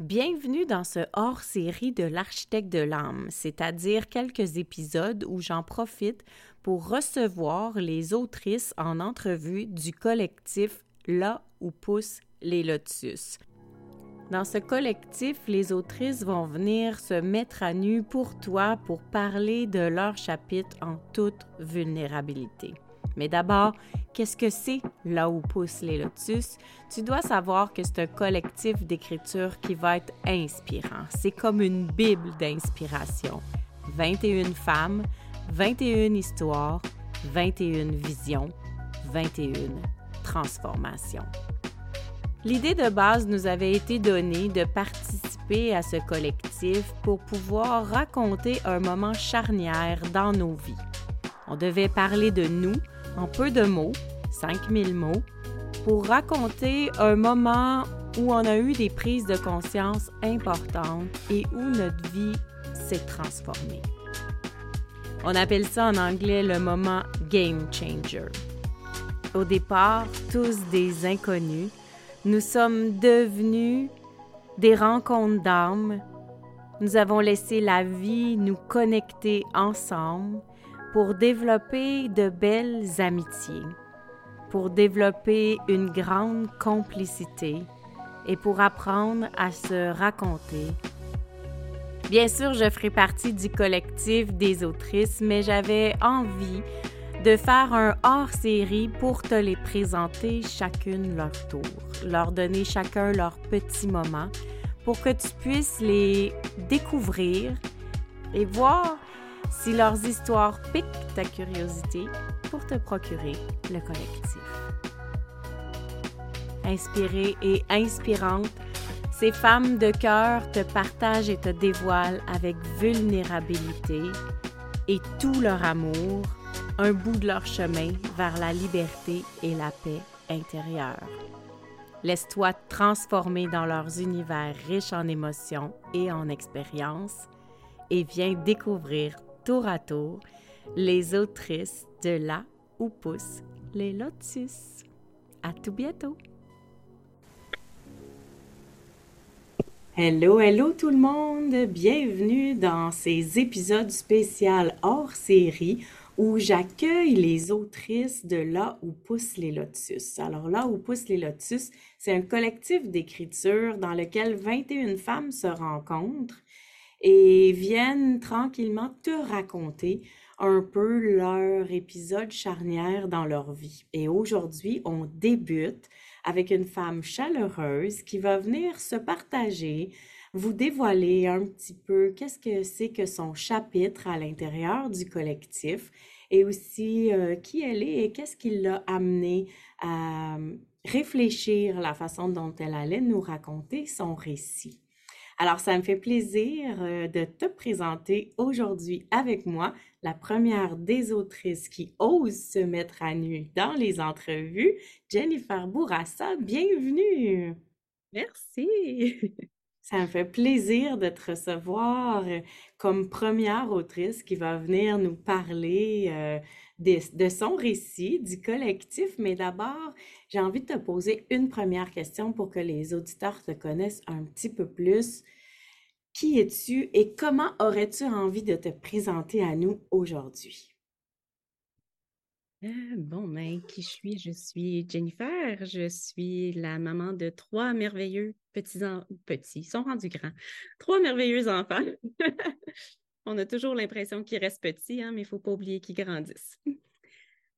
Bienvenue dans ce hors-série de l'architecte de l'âme, c'est-à-dire quelques épisodes où j'en profite pour recevoir les autrices en entrevue du collectif Là où poussent les lotus. Dans ce collectif, les autrices vont venir se mettre à nu pour toi pour parler de leur chapitre en toute vulnérabilité. Mais d'abord, qu'est-ce que c'est là où poussent les lotus? Tu dois savoir que c'est un collectif d'écriture qui va être inspirant. C'est comme une bible d'inspiration. 21 femmes, 21 histoires, 21 visions, 21 transformations. L'idée de base nous avait été donnée de participer à ce collectif pour pouvoir raconter un moment charnière dans nos vies. On devait parler de nous en peu de mots, 5000 mots, pour raconter un moment où on a eu des prises de conscience importantes et où notre vie s'est transformée. On appelle ça en anglais le moment game changer. Au départ, tous des inconnus, nous sommes devenus des rencontres d'âmes. Nous avons laissé la vie nous connecter ensemble pour développer de belles amitiés, pour développer une grande complicité et pour apprendre à se raconter. Bien sûr, je ferai partie du collectif des autrices, mais j'avais envie de faire un hors-série pour te les présenter chacune leur tour, leur donner chacun leur petit moment pour que tu puisses les découvrir et voir si leurs histoires piquent ta curiosité pour te procurer le collectif. Inspirée et inspirante, ces femmes de cœur te partagent et te dévoilent avec vulnérabilité et tout leur amour un bout de leur chemin vers la liberté et la paix intérieure. Laisse-toi transformer dans leurs univers riches en émotions et en expériences et viens découvrir tour à tour les autrices de là où poussent les lotus. À tout bientôt! Hello, hello tout le monde! Bienvenue dans ces épisodes spéciaux hors série où j'accueille les autrices de Là où poussent les lotus. Alors Là où poussent les lotus, c'est un collectif d'écriture dans lequel 21 femmes se rencontrent et viennent tranquillement te raconter un peu leur épisode charnière dans leur vie. Et aujourd'hui, on débute avec une femme chaleureuse qui va venir se partager, vous dévoiler un petit peu qu'est-ce que c'est que son chapitre à l'intérieur du collectif et aussi euh, qui elle est et qu'est-ce qui l'a amené à euh, réfléchir la façon dont elle allait nous raconter son récit. Alors, ça me fait plaisir euh, de te présenter aujourd'hui avec moi la première des autrices qui ose se mettre à nu dans les entrevues, Jennifer Bourassa. Bienvenue! Merci! Ça me fait plaisir de te recevoir euh, comme première autrice qui va venir nous parler euh, de, son récit, du collectif. Mais d'abord, j'ai envie de te poser une première question pour que les auditeurs te connaissent un petit peu plus. Qui es-tu et comment aurais-tu envie de te présenter à nous aujourd'hui? Euh, bon, ben, qui je suis? Je suis Jennifer. Je suis la maman de trois merveilleux petits, petits, ils sont rendus grands. Trois merveilleux enfants. On a toujours l'impression qu'ils restent petits, hein, mais il ne faut pas oublier qu'ils grandissent.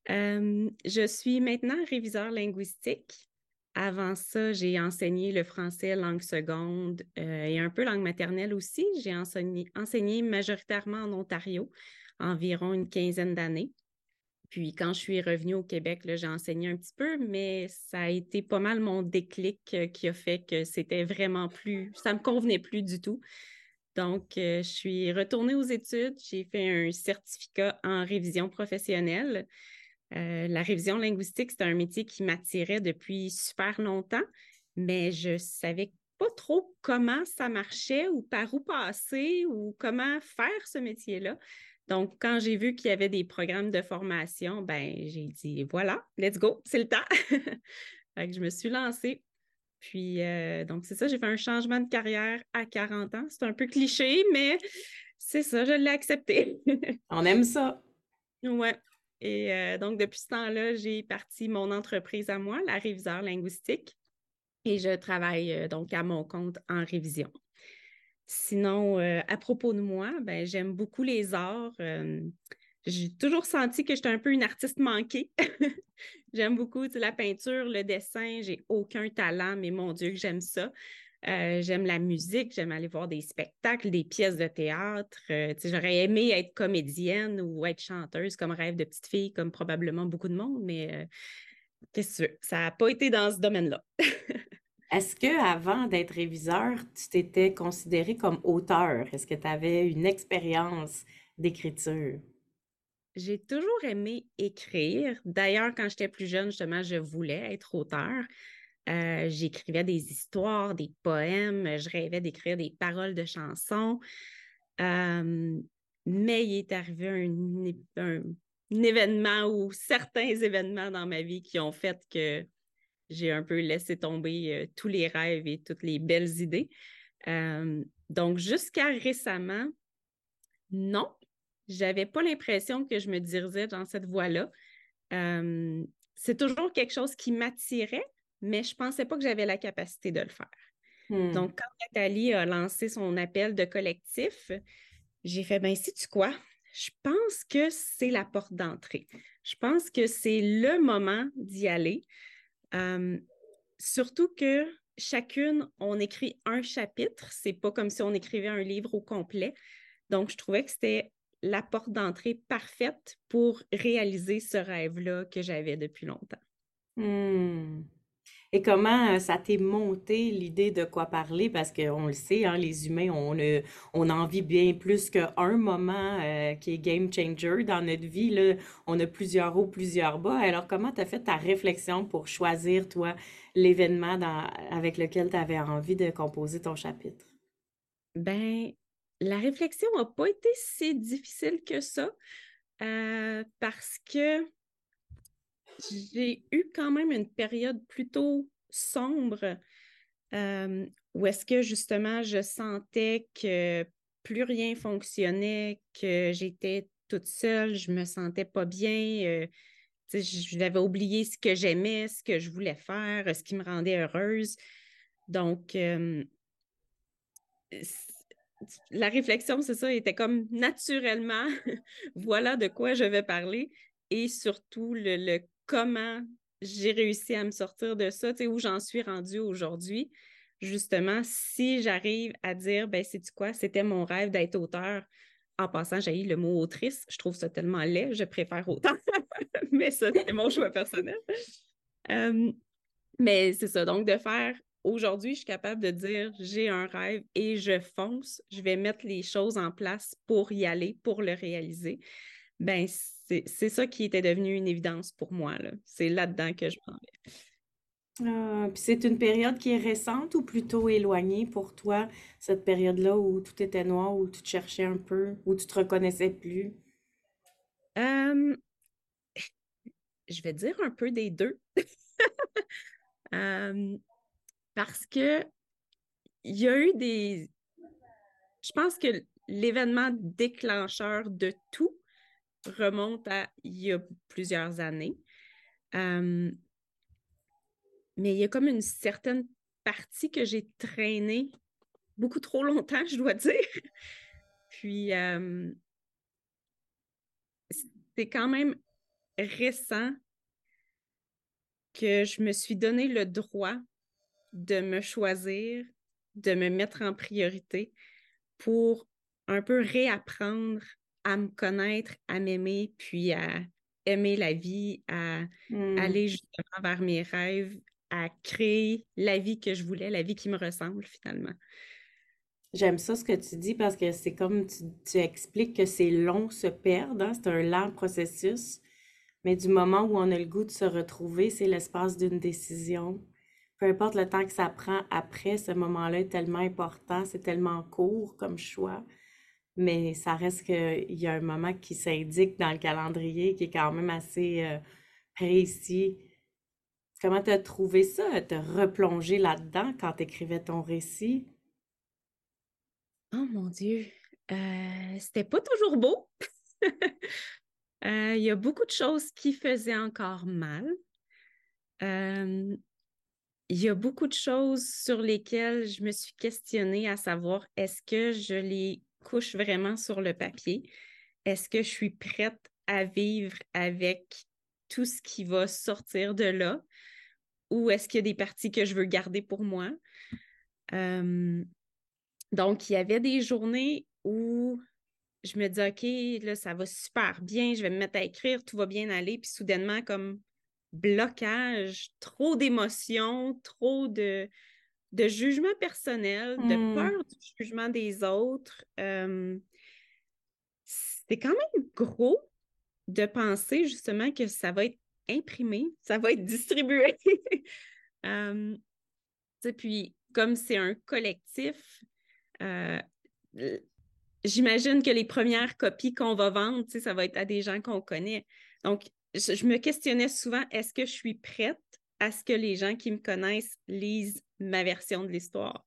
Euh, je suis maintenant réviseur linguistique. Avant ça, j'ai enseigné le français langue seconde euh, et un peu langue maternelle aussi. J'ai enseigné majoritairement en Ontario, environ une quinzaine d'années. Puis quand je suis revenue au Québec, j'ai enseigné un petit peu, mais ça a été pas mal mon déclic euh, qui a fait que c'était vraiment plus, ça me convenait plus du tout. Donc, euh, je suis retournée aux études, j'ai fait un certificat en révision professionnelle. Euh, la révision linguistique, c'est un métier qui m'attirait depuis super longtemps, mais je savais pas trop comment ça marchait ou par où passer ou comment faire ce métier-là. Donc, quand j'ai vu qu'il y avait des programmes de formation, ben j'ai dit voilà, let's go, c'est le temps. je me suis lancée. Puis, euh, donc, c'est ça, j'ai fait un changement de carrière à 40 ans. C'est un peu cliché, mais c'est ça, je l'ai accepté. On aime ça. Ouais. Et euh, donc, depuis ce temps-là, j'ai parti mon entreprise à moi, la réviseur linguistique, et je travaille euh, donc à mon compte en révision. Sinon, à propos de moi, ben, j'aime beaucoup les arts. j'ai toujours senti que j'étais un peu une artiste manquée. j'aime beaucoup la peinture, le dessin. J'ai aucun talent, mais mon Dieu, que j'aime ça. Euh, j'aime la musique, j'aime aller voir des spectacles, des pièces de théâtre. Euh, j'aurais aimé être comédienne ou être chanteuse comme rêve de petite fille, comme probablement beaucoup de monde, mais euh, qu'est-ce que ça n'a pas été dans ce domaine-là. Est-ce que avant d'être réviseur, tu t'étais considéré comme auteur? Est-ce que tu avais une expérience d'écriture? J'ai toujours aimé écrire. D'ailleurs, quand j'étais plus jeune, justement, je voulais être auteur. Euh, j'écrivais des histoires, des poèmes, je rêvais d'écrire des paroles de chansons. Mais il est arrivé un, événement ou certains événements dans ma vie qui ont fait que j'ai un peu laissé tomber euh, tous les rêves et toutes les belles idées. donc, jusqu'à récemment, non, j'avais pas l'impression que je me dirigeais dans cette voie-là. c'est toujours quelque chose qui m'attirait, mais je ne pensais pas que j'avais la capacité de le faire. Hmm. Donc, quand Nathalie a lancé son appel de collectif, j'ai fait, ben, sais-tu quoi? Je pense que c'est la porte d'entrée. Je pense que c'est le moment d'y aller. Surtout que chacune, on écrit un chapitre. C'est pas comme si on écrivait un livre au complet. Donc, je trouvais que c'était la porte d'entrée parfaite pour réaliser ce rêve-là que j'avais depuis longtemps. Hmm. Et comment euh, ça t'est monté l'idée de quoi parler? Parce qu'on le sait, hein, les humains, on, en vit bien plus qu'un moment euh, qui est game changer dans notre vie. On a plusieurs hauts, plusieurs bas. Alors, comment tu as fait ta réflexion pour choisir, toi, l'événement avec lequel tu avais envie de composer ton chapitre? Ben, la réflexion n'a pas été si difficile que ça euh, parce que j'ai eu quand même une période plutôt sombre euh, où est-ce que justement je sentais que plus rien fonctionnait, que j'étais toute seule, je me sentais pas bien. Euh, j'avais oublié ce que j'aimais, ce que je voulais faire, ce qui me rendait heureuse. Donc, euh, la réflexion, c'est ça, était comme naturellement, voilà de quoi je vais parler. Et surtout, le, le comment j'ai réussi à me sortir de ça, tu sais, où j'en suis rendue aujourd'hui. Justement, si j'arrive à dire, ben, c'est quoi, c'était mon rêve d'être auteur. En passant, j'ai eu le mot autrice. Je trouve ça tellement laid, je préfère autant. mais c'est mon choix personnel. Euh, mais c'est ça. Donc, de faire aujourd'hui, je suis capable de dire j'ai un rêve et je fonce. Je vais mettre les choses en place pour y aller, pour le réaliser. Ben, c'est ça qui était devenu une évidence pour moi. C'est là-dedans que je m'en ah, c'est une période qui est récente ou plutôt éloignée pour toi, cette période-là où tout était noir, où tu te cherchais un peu, où tu te reconnaissais plus? je vais dire un peu des deux. parce que il y a eu des. Je pense que l'événement déclencheur de tout, remonte à il y a plusieurs années. mais il y a comme une certaine partie que j'ai traînée beaucoup trop longtemps, je dois dire. Puis, c'est quand même récent que je me suis donné le droit de me choisir, de me mettre en priorité pour un peu réapprendre à me connaître, à m'aimer, puis à aimer la vie, à hmm. aller justement vers mes rêves, à créer la vie que je voulais, la vie qui me ressemble finalement. J'aime ça ce que tu dis parce que c'est comme tu, expliques que c'est long se perdre, hein, c'est un lent processus, mais du moment où on a le goût de se retrouver, c'est l'espace d'une décision. Peu importe le temps que ça prend après, ce moment-là est tellement important, c'est tellement court comme choix mais ça reste qu'il y a un moment qui s'indique dans le calendrier qui est quand même assez euh, précis. Comment tu as trouvé ça, te replonger là-dedans quand tu écrivais ton récit? Oh mon Dieu, euh, c'était pas toujours beau. Euh, il y a beaucoup de choses qui faisaient encore mal. Il y a beaucoup de choses sur lesquelles je me suis questionnée à savoir est-ce que je les couche vraiment sur le papier? Est-ce que je suis prête à vivre avec tout ce qui va sortir de là? Ou est-ce qu'il y a des parties que je veux garder pour moi? Euh, donc, il y avait des journées où je me dis, OK, là, ça va super bien, je vais me mettre à écrire, tout va bien aller. Puis soudainement, comme blocage, trop d'émotions, trop de, de jugement personnel, de hmm. peur du jugement des autres. Euh, c'est quand même gros de penser justement que ça va être imprimé, ça va être distribué. euh, puis, comme c'est un collectif, euh, j'imagine que les premières copies qu'on va vendre, ça va être à des gens qu'on connaît. Donc, je, me questionnais souvent, est-ce que je suis prête à ce que les gens qui me connaissent lisent ma version de l'histoire?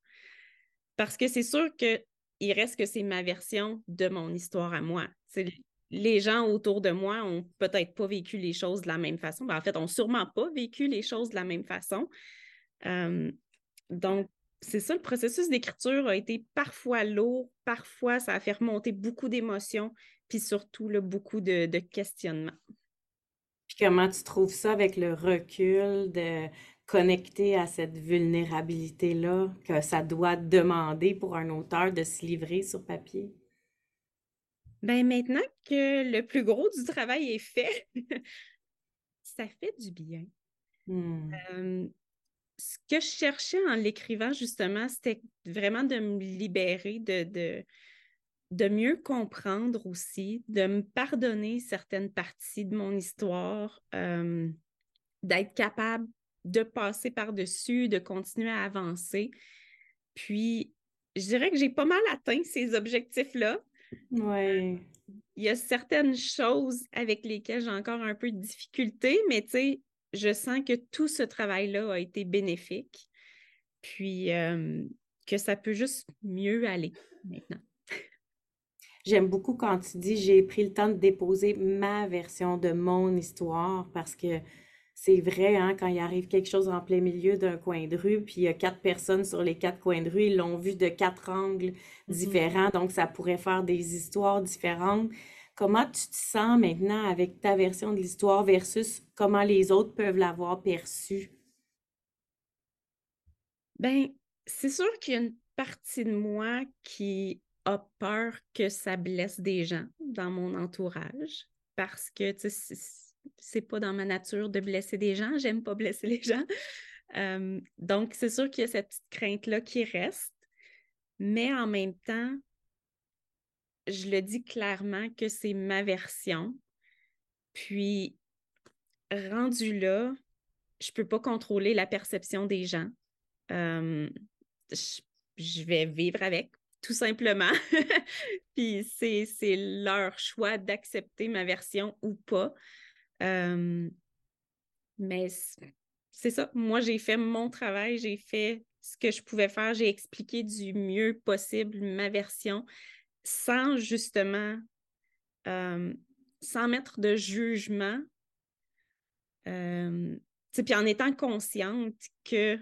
Parce que c'est sûr qu'il reste que c'est ma version de mon histoire à moi. les gens autour de moi ont peut-être pas vécu les choses de la même façon. Ben, en fait, ont sûrement pas vécu les choses de la même façon. Euh, donc, c'est ça, le processus d'écriture a été parfois lourd, parfois ça a fait remonter beaucoup d'émotions, puis surtout beaucoup de, questionnements. Puis comment tu trouves ça avec le recul de connecter à cette vulnérabilité-là que ça doit demander pour un auteur de se livrer sur papier? Ben maintenant que le plus gros du travail est fait, ça fait du bien. Hmm. Euh, ce que je cherchais en l'écrivant, justement, c'était vraiment de me libérer, de, de, mieux comprendre aussi, de me pardonner certaines parties de mon histoire, euh, d'être capable de passer par-dessus, de continuer à avancer. Puis, je dirais que j'ai pas mal atteint ces objectifs-là. Oui. Il y a certaines choses avec lesquelles j'ai encore un peu de difficulté, mais tu sais, je sens que tout ce travail-là a été bénéfique, puis euh, que ça peut juste mieux aller maintenant. J'aime beaucoup quand tu dis j'ai pris le temps de déposer ma version de mon histoire parce que c'est vrai, hein, quand il arrive quelque chose en plein milieu d'un coin de rue, puis il y a quatre personnes sur les quatre coins de rue, ils l'ont vu de quatre angles mm-hmm. différents, donc ça pourrait faire des histoires différentes. Comment tu te sens maintenant avec ta version de l'histoire versus comment les autres peuvent l'avoir perçue? Ben, c'est sûr qu'il y a une partie de moi qui a peur que ça blesse des gens dans mon entourage parce que c'est pas dans ma nature de blesser des gens, j'aime pas blesser les gens. donc, c'est sûr qu'il y a cette petite crainte-là qui reste, mais en même temps, je le dis clairement que c'est ma version. Puis, rendu là, je peux pas contrôler la perception des gens. je, vais vivre avec, tout simplement. Puis, c'est leur choix d'accepter ma version ou pas. mais c'est ça. Moi, j'ai fait mon travail, j'ai fait ce que je pouvais faire, j'ai expliqué du mieux possible ma version sans justement, euh, sans mettre de jugement, euh, puis en étant consciente que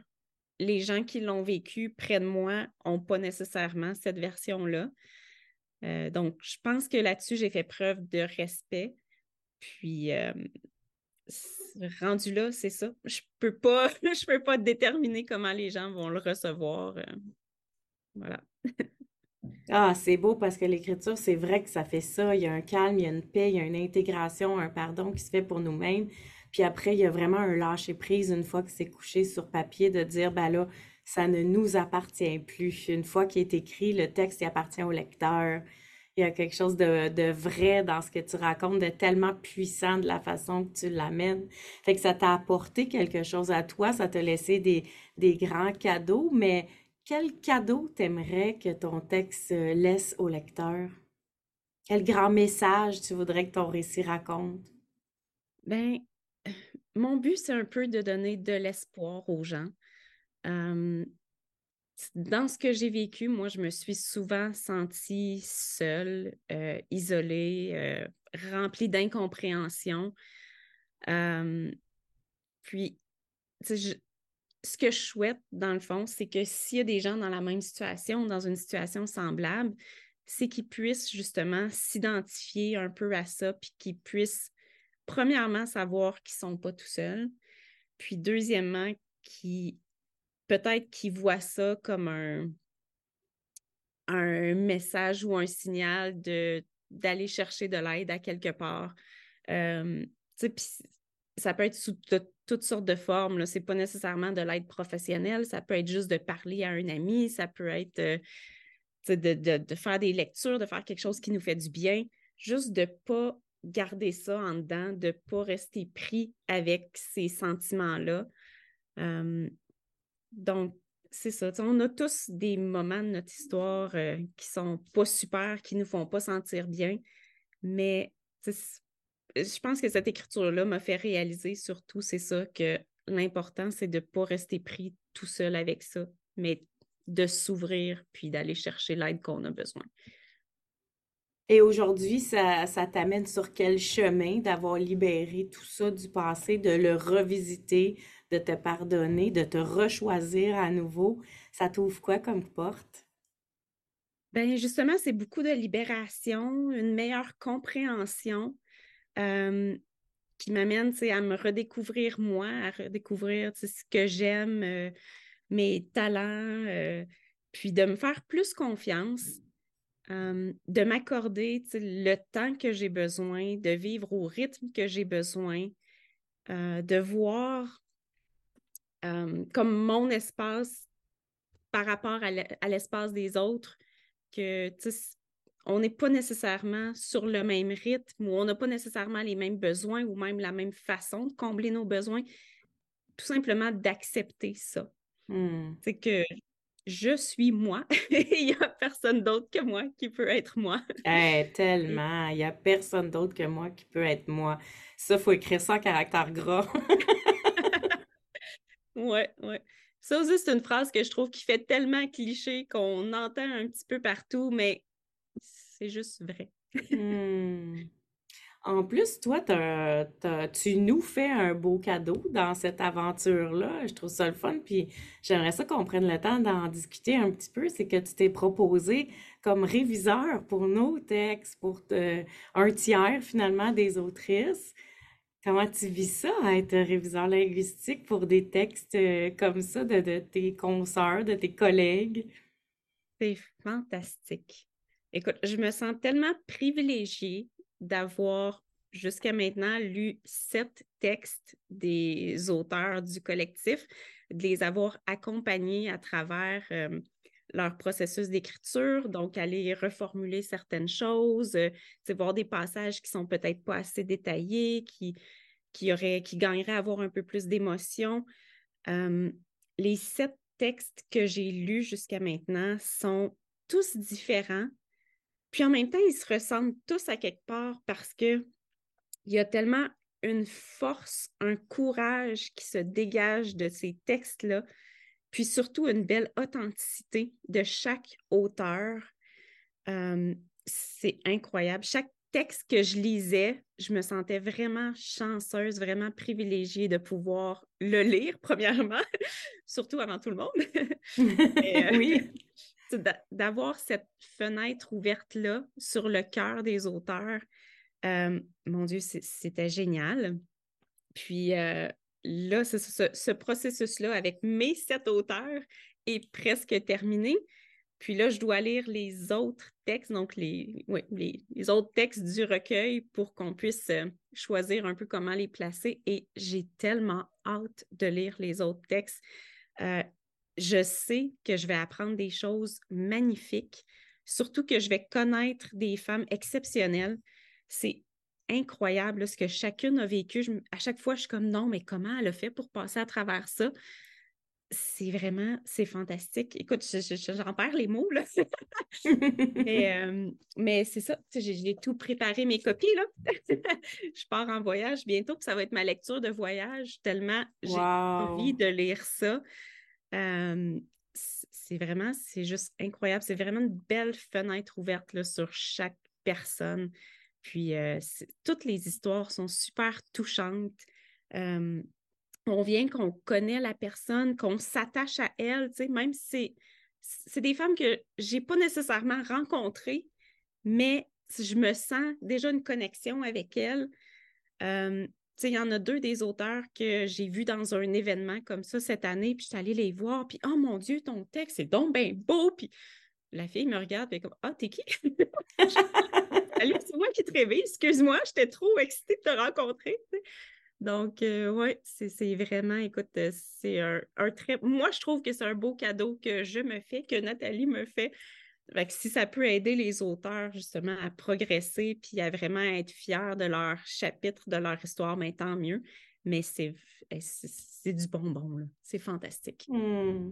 les gens qui l'ont vécu près de moi n'ont pas nécessairement cette version-là. Euh, donc, je pense que là-dessus, j'ai fait preuve de respect. Puis, rendu là, c'est ça. Je peux peux pas déterminer comment les gens vont le recevoir. voilà. Ah, c'est beau parce que l'écriture, c'est vrai que ça fait ça. Il y a un calme, il y a une paix, il y a une intégration, un pardon qui se fait pour nous-mêmes. Puis après, il y a vraiment un lâcher-prise une fois que c'est couché sur papier de dire, ben là, ça ne nous appartient plus. Une fois qu'il est écrit, le texte il appartient au lecteur. Il y a quelque chose de, de, vrai dans ce que tu racontes, de tellement puissant de la façon que tu l'amènes. Fait que ça t'a apporté quelque chose à toi, ça t'a laissé des, des grands cadeaux, mais quel cadeau t'aimerais que ton texte laisse au lecteur? Quel grand message tu voudrais que ton récit raconte? Ben, mon but, c'est un peu de donner de l'espoir aux gens. dans ce que j'ai vécu, moi, je me suis souvent sentie seule, euh, isolée, euh, remplie d'incompréhension. puis, ce que je souhaite, dans le fond, c'est que s'il y a des gens dans la même situation, dans une situation semblable, c'est qu'ils puissent justement s'identifier un peu à ça, puis qu'ils puissent, premièrement, savoir qu'ils ne sont pas tout seuls, puis deuxièmement, qu'ils peut-être qu'ils voient ça comme un, un message ou un signal de d'aller chercher de l'aide à quelque part. Euh, ça peut être sous toutes sortes de formes. Ce n'est pas nécessairement de l'aide professionnelle, ça peut être juste de parler à un ami, ça peut être euh, de, faire des lectures, de faire quelque chose qui nous fait du bien, juste de ne pas garder ça en dedans, de ne pas rester pris avec ces sentiments-là. Euh, donc, c'est ça. on a tous des moments de notre histoire euh, qui sont pas super, qui nous font pas sentir bien, mais je pense que cette écriture-là m'a fait réaliser surtout, c'est ça, que l'important, c'est de ne pas rester pris tout seul avec ça, mais de s'ouvrir puis d'aller chercher l'aide qu'on a besoin. Et aujourd'hui, ça, ça t'amène sur quel chemin d'avoir libéré tout ça du passé, de le revisiter, de te pardonner, de te rechoisir à nouveau? Ça t'ouvre quoi comme porte? Ben justement, c'est beaucoup de libération, une meilleure compréhension qui m'amène à me redécouvrir moi, à redécouvrir ce que j'aime, mes talents, puis de me faire plus confiance, de m'accorder le temps que j'ai besoin, de vivre au rythme que j'ai besoin, euh, de voir comme mon espace par rapport à l'espace des autres, que on n'est pas nécessairement sur le même rythme ou on n'a pas nécessairement les mêmes besoins ou même la même façon de combler nos besoins. Tout simplement d'accepter ça. C'est que je suis moi et il n'y a personne d'autre que moi qui peut être moi. Eh, tellement. Il n'y a personne d'autre que moi qui peut être moi. Ça, il faut écrire ça en caractère gras. ouais, ouais. Ça aussi, c'est une phrase que je trouve qui fait tellement cliché qu'on entend un petit peu partout, mais c'est juste vrai. Hmm. En plus, toi, tu nous fais un beau cadeau dans cette aventure-là. Je trouve ça le fun, puis j'aimerais ça qu'on prenne le temps d'en discuter un petit peu. C'est que tu t'es proposé comme réviseur pour nos textes, pour un tiers finalement des autrices. Comment tu vis ça, être réviseur linguistique pour des textes euh, comme ça de, de tes consoeurs, de tes collègues? C'est fantastique. Écoute, je me sens tellement privilégiée d'avoir jusqu'à maintenant lu sept textes des auteurs du collectif, de les avoir accompagnés à travers euh, leur processus d'écriture, donc aller reformuler certaines choses, euh, voir des passages qui sont peut-être pas assez détaillés, qui, gagneraient à avoir un peu plus d'émotion. Euh, les sept textes que j'ai lus jusqu'à maintenant sont tous différents, puis en même temps, ils se ressemblent tous à quelque part parce que il y a tellement une force, un courage qui se dégage de ces textes-là, puis surtout une belle authenticité de chaque auteur. Euh, c'est incroyable. Chaque texte que je lisais, je me sentais vraiment chanceuse, vraiment privilégiée de pouvoir le lire, premièrement, surtout avant tout le monde. Euh, oui d'avoir cette fenêtre ouverte-là sur le cœur des auteurs, euh, mon Dieu, c'était génial. Puis euh, là, ce, processus-là avec mes sept auteurs est presque terminé. Puis là, je dois lire les autres textes, donc les, les, autres textes du recueil pour qu'on puisse euh, choisir un peu comment les placer. Et j'ai tellement hâte de lire les autres textes je sais que je vais apprendre des choses magnifiques, surtout que je vais connaître des femmes exceptionnelles. C'est incroyable ce que chacune a vécu. à chaque fois, je suis comme non, mais comment elle a fait pour passer à travers ça? c'est vraiment, c'est fantastique. Écoute, j'en perds les mots, là. mais, c'est ça, j'ai tout préparé, mes copies, là. je pars en voyage bientôt, puis ça va être ma lecture de voyage, tellement j'ai envie de lire ça. C'est vraiment, c'est juste incroyable. C'est vraiment une belle fenêtre ouverte là, sur chaque personne. Puis, toutes les histoires sont super touchantes on vient qu'on connaît la personne, qu'on s'attache à elle, tu sais, même si c'est des femmes que je n'ai pas nécessairement rencontrées, mais je me sens déjà une connexion avec elles. Euh, il y en a deux des auteurs que j'ai vus dans un événement comme ça cette année, puis je suis allée les voir, puis oh mon Dieu, ton texte, c'est donc bien beau, puis la fille me regarde, puis comme Ah, t'es qui? Salut, c'est moi qui te réveille, excuse-moi, j'étais trop excitée de te rencontrer. Donc, euh, oui, c'est vraiment, écoute, euh, c'est un, très. Moi, je trouve que c'est un beau cadeau que je me fais, que Nathalie me fait. Si ça peut aider les auteurs, justement, à progresser puis à vraiment être fiers de leur chapitre, de leur histoire, mais ben, tant mieux. Mais c'est eh, du bonbon, C'est fantastique. Mmh.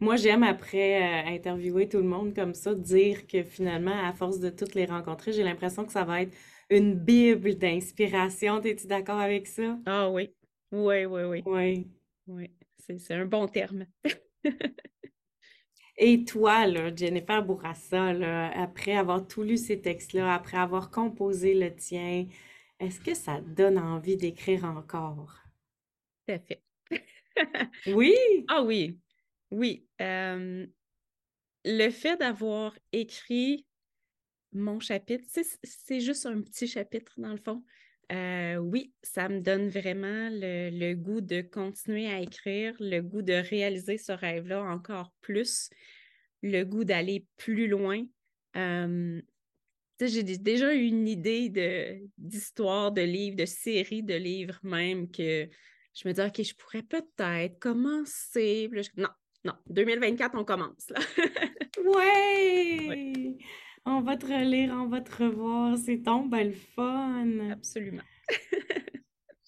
Moi, j'aime après euh, interviewer tout le monde comme ça, dire que finalement, à force de toutes les rencontrer, j'ai l'impression que ça va être une Bible d'inspiration. Es-tu d'accord avec ça? Ah oui. Oui, oui, oui. Oui. Oui, c'est un bon terme. Et toi, là, Jennifer Bourassa, là, après avoir tout lu ces textes-là, après avoir composé le tien, est-ce que ça donne envie d'écrire encore? Tout à fait. oui? Ah oui, oui. Euh, le fait d'avoir écrit mon chapitre, c'est juste un petit chapitre dans le fond. Euh, oui, ça me donne vraiment le, goût de continuer à écrire, le goût de réaliser ce rêve-là encore plus, le goût d'aller plus loin. Euh, j'ai déjà eu une idée d'histoire, de, livres, de séries de livres même que je me dis, OK, je pourrais peut-être commencer. non, non, 2024, on commence. Là. ouais! On va te relire, on va te revoir. C'est ton bel fun. Absolument.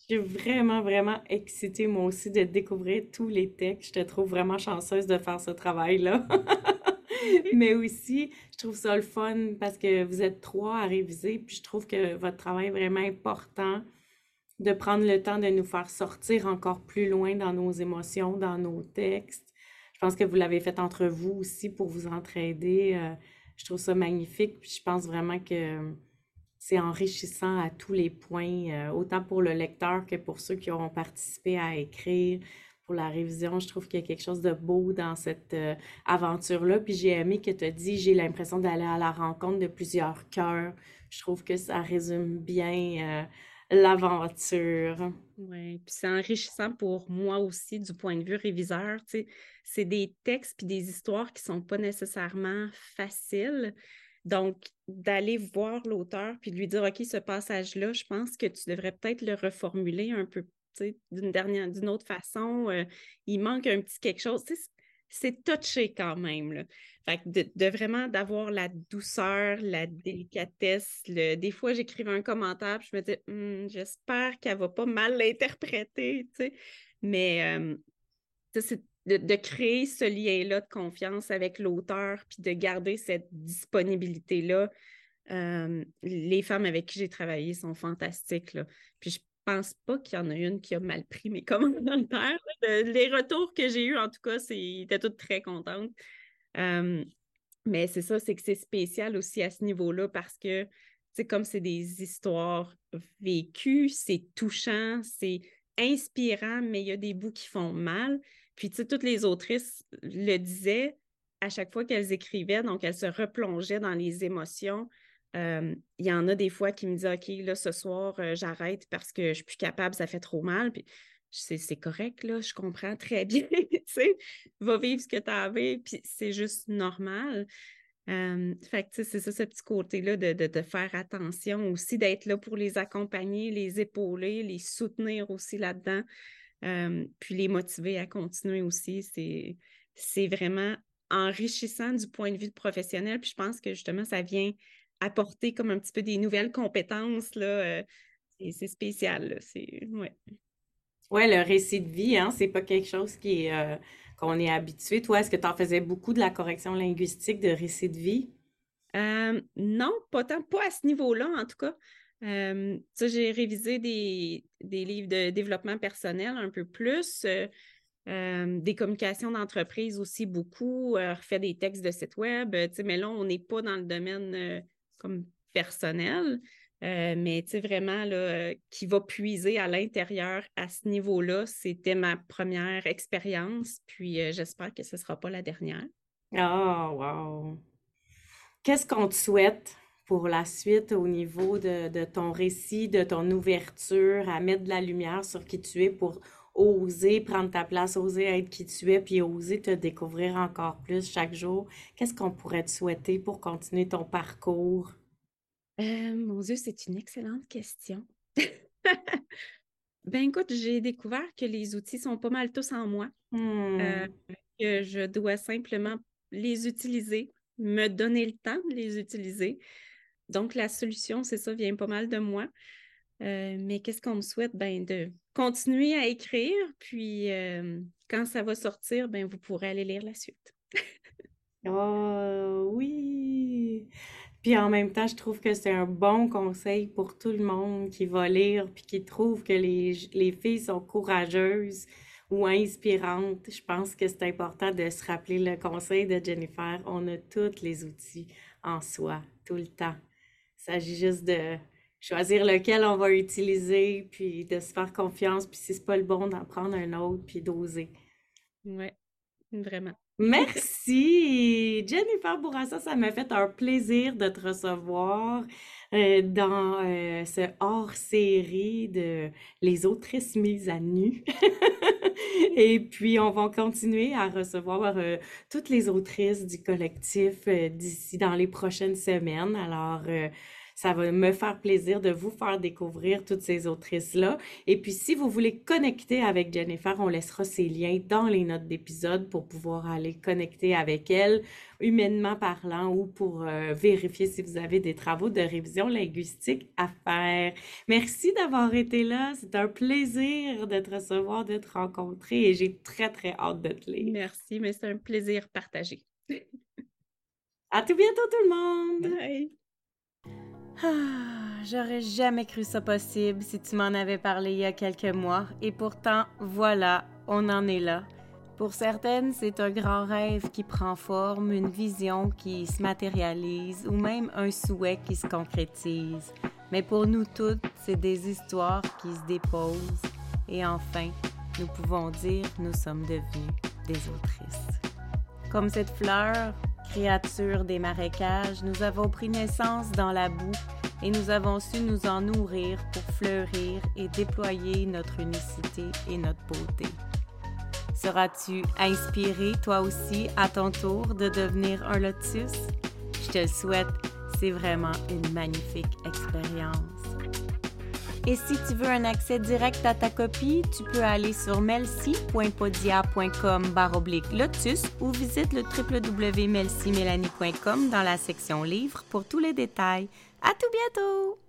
Je suis vraiment, vraiment excitée, moi aussi, de découvrir tous les textes. Je te trouve vraiment chanceuse de faire ce travail-là. Mais aussi, je trouve ça le fun parce que vous êtes trois à réviser, puis je trouve que votre travail est vraiment important de prendre le temps de nous faire sortir encore plus loin dans nos émotions, dans nos textes. Je pense que vous l'avez fait entre vous aussi pour vous entraider. Euh, je trouve ça magnifique. Puis je pense vraiment que c'est enrichissant à tous les points, euh, autant pour le lecteur que pour ceux qui auront participé à écrire. Pour la révision, je trouve qu'il y a quelque chose de beau dans cette euh, aventure-là. Puis j'ai aimé que tu as dit, j'ai l'impression d'aller à la rencontre de plusieurs cœurs. Je trouve que ça résume bien euh, l'aventure. Oui, puis c'est enrichissant pour moi aussi du point de vue réviseur. C'est des textes puis des histoires qui sont pas nécessairement faciles. Donc, d'aller voir l'auteur puis lui dire, OK, ce passage-là, je pense que tu devrais peut-être le reformuler un peu d'une dernière, d'une autre façon. Euh, il manque un petit quelque chose. C'est touché quand même. Là. Fait de, vraiment d'avoir la douceur, la délicatesse. Des fois, j'écrivais un commentaire, puis je me disais, «Hum, j'espère qu'elle va pas mal l'interpréter, Mais euh, c'est de, créer ce lien-là de confiance avec l'auteur, puis de garder cette disponibilité-là. Euh, les femmes avec qui j'ai travaillé sont fantastiques. Là. Puis je pense pas qu'il y en a une qui a mal pris mes commentaires. les retours que j'ai eus, en tout cas, étaient toutes très contentes. Mais c'est ça, c'est que c'est spécial aussi à ce niveau-là parce que, c'est comme c'est des histoires vécues, c'est touchant, c'est inspirant, mais il y a des bouts qui font mal. Puis, tu sais, toutes les autrices le disaient à chaque fois qu'elles écrivaient, donc elles se replongeaient dans les émotions il y en a des fois qui me disent OK, là, ce soir, j'arrête parce que je suis plus capable, ça fait trop mal. Puis c'est correct, là, je comprends très bien. tu sais, va vivre ce que tu as puis c'est juste normal. fait que c'est ça, ce petit côté-là de, de, faire attention aussi, d'être là pour les accompagner, les épauler, les soutenir aussi là-dedans, puis les motiver à continuer aussi. C'est vraiment enrichissant du point de vue professionnel. Puis je pense que justement, ça vient apporter comme un petit peu des nouvelles compétences. Là, euh, c'est spécial. C'est, ouais. le récit de vie, hein, c'est pas quelque chose qui est euh, qu'on est habitué. Toi, est-ce que tu en faisais beaucoup de la correction linguistique de récits de vie? Euh, non, pas tant, pas à ce niveau-là, en tout cas. Euh, j'ai révisé des, livres de développement personnel un peu plus, euh, des communications d'entreprise aussi beaucoup, refait des textes de site web, mais là, on n'est pas dans le domaine personnel. mais vraiment, là, qui va puiser à l'intérieur à ce niveau-là, c'était ma première expérience, puis j'espère que ce sera pas la dernière. Oh! Qu'est-ce qu'on te souhaite pour la suite au niveau de, ton récit, de ton ouverture, à mettre de la lumière sur qui tu es pour oser prendre ta place, oser être qui tu es, puis oser te découvrir encore plus chaque jour? Qu'est-ce qu'on pourrait te souhaiter pour continuer ton parcours? Euh, mon Dieu, c'est une excellente question. ben écoute, j'ai découvert que les outils sont pas mal tous en moi, euh, hmm. que je dois simplement les utiliser me donner le temps de les utiliser. Donc, la solution, c'est ça, vient pas mal de moi. Euh, mais qu'est-ce qu'on me souhaite? Ben, de continuer à écrire, puis euh, quand ça va sortir, ben, vous pourrez aller lire la suite. oh oui! Puis en même temps, je trouve que c'est un bon conseil pour tout le monde qui va lire, puis qui trouve que les, les filles sont courageuses, ou inspirante, je pense que c'est important de se rappeler le conseil de Jennifer. On a tous les outils en soi, tout le temps. Il s'agit juste de choisir lequel on va utiliser, puis de se faire confiance, puis si c'est pas le bon, d'en prendre un autre, puis d'oser. Oui, vraiment. Merci, Jennifer Bourassa. Ça m'a fait un plaisir de te recevoir euh, dans euh, ce hors-série de Les autrices mises à nu. Et puis, on va continuer à recevoir euh, toutes les autrices du collectif d'ici dans les prochaines semaines. Alors, ça va me faire plaisir de vous faire découvrir toutes ces autrices-là. Et puis, si vous voulez connecter avec Jennifer, on laissera ses liens dans les notes d'épisode pour pouvoir aller connecter avec elle, humainement parlant, ou pour euh, vérifier si vous avez des travaux de révision linguistique à faire. Merci d'avoir été là. C'est un plaisir de te recevoir, de te rencontrer et j'ai très, très hâte de te lire. Merci, mais c'est un plaisir partagé. à tout bientôt, tout le monde! Bye! Ah, j'aurais jamais cru ça possible si tu m'en avais parlé il y a quelques mois, et pourtant, voilà, on en est là. Pour certaines, c'est un grand rêve qui prend forme, une vision qui se matérialise ou même un souhait qui se concrétise. Mais pour nous toutes, c'est des histoires qui se déposent. Et enfin, nous pouvons dire nous sommes devenus des autrices. Comme cette fleur, Créatures des marécages, nous avons pris naissance dans la boue et nous avons su nous en nourrir pour fleurir et déployer notre unicité et notre beauté. Seras-tu inspiré toi aussi à ton tour de devenir un lotus? Je te le souhaite, c'est vraiment une magnifique expérience. Et si tu veux un accès direct à ta copie, tu peux aller sur melcy.podia.com lotus ou visite le www.melcymelanie.com dans la section livres pour tous les détails. À tout bientôt!